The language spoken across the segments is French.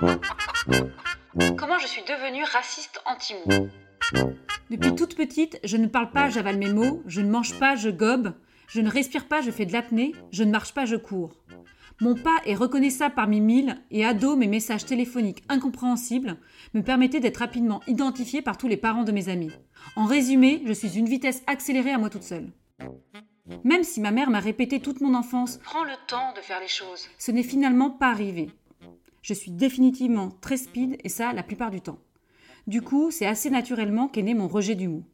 Comment je suis devenue raciste anti-mou Depuis toute petite, je ne parle pas, j'avale mes mots, je ne mange pas, je gobe, je ne respire pas, je fais de l'apnée, je ne marche pas, je cours. Mon pas est reconnaissable parmi mille et ado, mes messages téléphoniques incompréhensibles me permettaient d'être rapidement identifié par tous les parents de mes amis. En résumé, je suis une vitesse accélérée à moi toute seule. Même si ma mère m'a répété toute mon enfance Prends le temps de faire les choses. ce n'est finalement pas arrivé. Je suis définitivement très speed et ça la plupart du temps. Du coup, c'est assez naturellement qu'est né mon rejet du mou.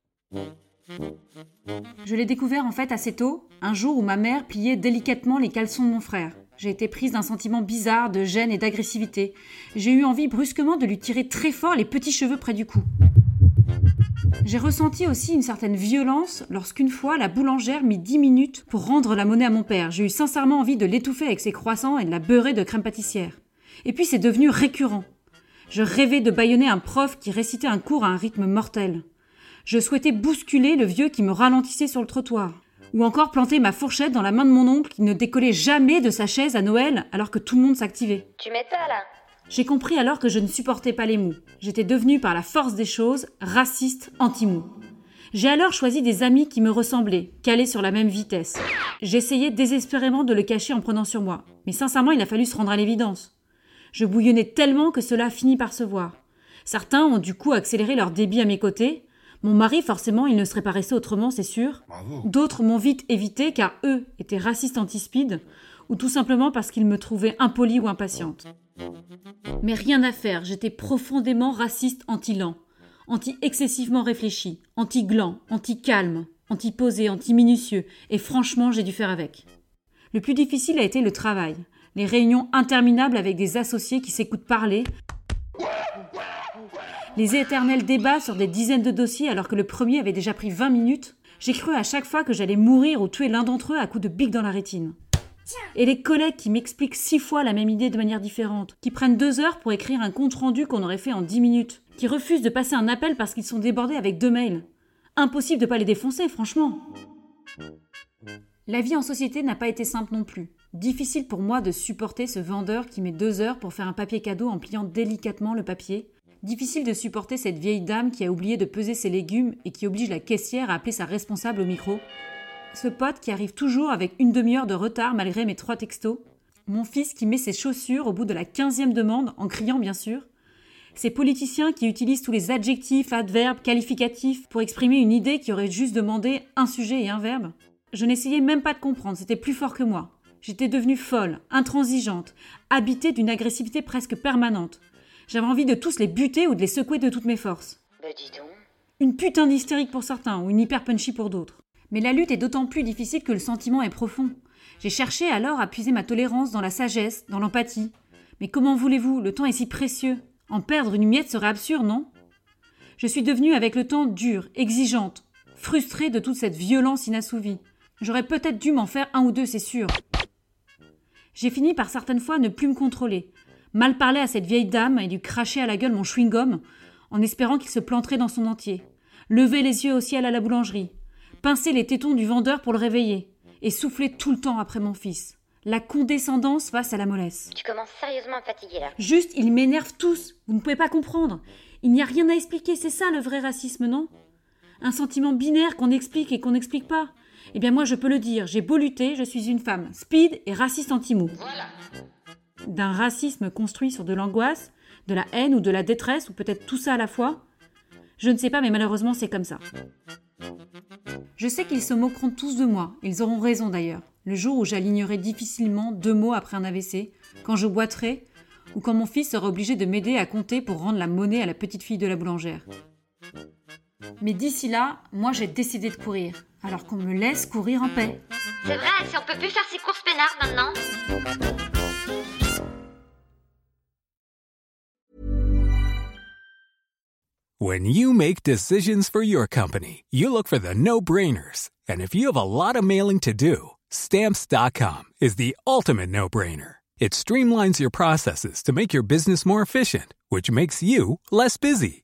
Je l'ai découvert en fait assez tôt, un jour où ma mère pliait délicatement les caleçons de mon frère. J'ai été prise d'un sentiment bizarre de gêne et d'agressivité. J'ai eu envie brusquement de lui tirer très fort les petits cheveux près du cou. J'ai ressenti aussi une certaine violence lorsqu'une fois la boulangère mit 10 minutes pour rendre la monnaie à mon père. J'ai eu sincèrement envie de l'étouffer avec ses croissants et de la beurrer de crème pâtissière. Et puis c'est devenu récurrent. Je rêvais de bâillonner un prof qui récitait un cours à un rythme mortel. Je souhaitais bousculer le vieux qui me ralentissait sur le trottoir. Ou encore planter ma fourchette dans la main de mon oncle qui ne décollait jamais de sa chaise à Noël alors que tout le monde s'activait. Tu pas là J'ai compris alors que je ne supportais pas les mous. J'étais devenue par la force des choses raciste anti-mou. J'ai alors choisi des amis qui me ressemblaient, calés sur la même vitesse. J'essayais désespérément de le cacher en prenant sur moi, mais sincèrement il a fallu se rendre à l'évidence. Je bouillonnais tellement que cela finit par se voir. Certains ont du coup accéléré leur débit à mes côtés. Mon mari, forcément, il ne serait pas resté autrement, c'est sûr. D'autres m'ont vite évité car eux étaient racistes anti-speed ou tout simplement parce qu'ils me trouvaient impolie ou impatiente. Mais rien à faire, j'étais profondément raciste anti-lent, anti-excessivement réfléchi, anti-gland, anti-calme, anti-posé, anti-minutieux, et franchement, j'ai dû faire avec. Le plus difficile a été le travail, les réunions interminables avec des associés qui s'écoutent parler, les éternels débats sur des dizaines de dossiers alors que le premier avait déjà pris 20 minutes. J'ai cru à chaque fois que j'allais mourir ou tuer l'un d'entre eux à coups de bic dans la rétine. Et les collègues qui m'expliquent six fois la même idée de manière différente, qui prennent deux heures pour écrire un compte-rendu qu'on aurait fait en dix minutes, qui refusent de passer un appel parce qu'ils sont débordés avec deux mails. Impossible de pas les défoncer, franchement. La vie en société n'a pas été simple non plus. Difficile pour moi de supporter ce vendeur qui met deux heures pour faire un papier cadeau en pliant délicatement le papier. Difficile de supporter cette vieille dame qui a oublié de peser ses légumes et qui oblige la caissière à appeler sa responsable au micro. Ce pote qui arrive toujours avec une demi-heure de retard malgré mes trois textos. Mon fils qui met ses chaussures au bout de la quinzième demande en criant bien sûr. Ces politiciens qui utilisent tous les adjectifs, adverbes, qualificatifs pour exprimer une idée qui aurait juste demandé un sujet et un verbe. Je n'essayais même pas de comprendre, c'était plus fort que moi. J'étais devenue folle, intransigeante, habitée d'une agressivité presque permanente. J'avais envie de tous les buter ou de les secouer de toutes mes forces. Bah dis donc. Une putain d'hystérique pour certains ou une hyper punchy pour d'autres. Mais la lutte est d'autant plus difficile que le sentiment est profond. J'ai cherché alors à puiser ma tolérance dans la sagesse, dans l'empathie. Mais comment voulez-vous? Le temps est si précieux. En perdre une miette serait absurde, non? Je suis devenue avec le temps dure, exigeante, frustrée de toute cette violence inassouvie. J'aurais peut-être dû m'en faire un ou deux, c'est sûr. J'ai fini par certaines fois ne plus me contrôler, mal parler à cette vieille dame et lui cracher à la gueule mon chewing-gum en espérant qu'il se planterait dans son entier, lever les yeux au ciel à la boulangerie, pincer les tétons du vendeur pour le réveiller, et souffler tout le temps après mon fils. La condescendance face à la mollesse. Tu commences sérieusement à me fatiguer là. Juste, ils m'énervent tous. Vous ne pouvez pas comprendre. Il n'y a rien à expliquer, c'est ça le vrai racisme, non? Un sentiment binaire qu'on explique et qu'on n'explique pas. Eh bien moi je peux le dire, j'ai beau lutter, je suis une femme speed et raciste anti-mou. D'un racisme construit sur de l'angoisse, de la haine ou de la détresse, ou peut-être tout ça à la fois. Je ne sais pas, mais malheureusement c'est comme ça. Je sais qu'ils se moqueront tous de moi, ils auront raison d'ailleurs. Le jour où j'alignerai difficilement deux mots après un AVC, quand je boiterai, ou quand mon fils sera obligé de m'aider à compter pour rendre la monnaie à la petite fille de la boulangère. Mais d'ici là, moi j'ai décidé de courir, alors qu'on me laisse courir en paix. C'est vrai, si on peut plus faire ses courses peinards maintenant. When you make decisions for your company, you look for the no-brainers. And if you have a lot of mailing to do, stamps.com is the ultimate no-brainer. It streamlines your processes to make your business more efficient, which makes you less busy.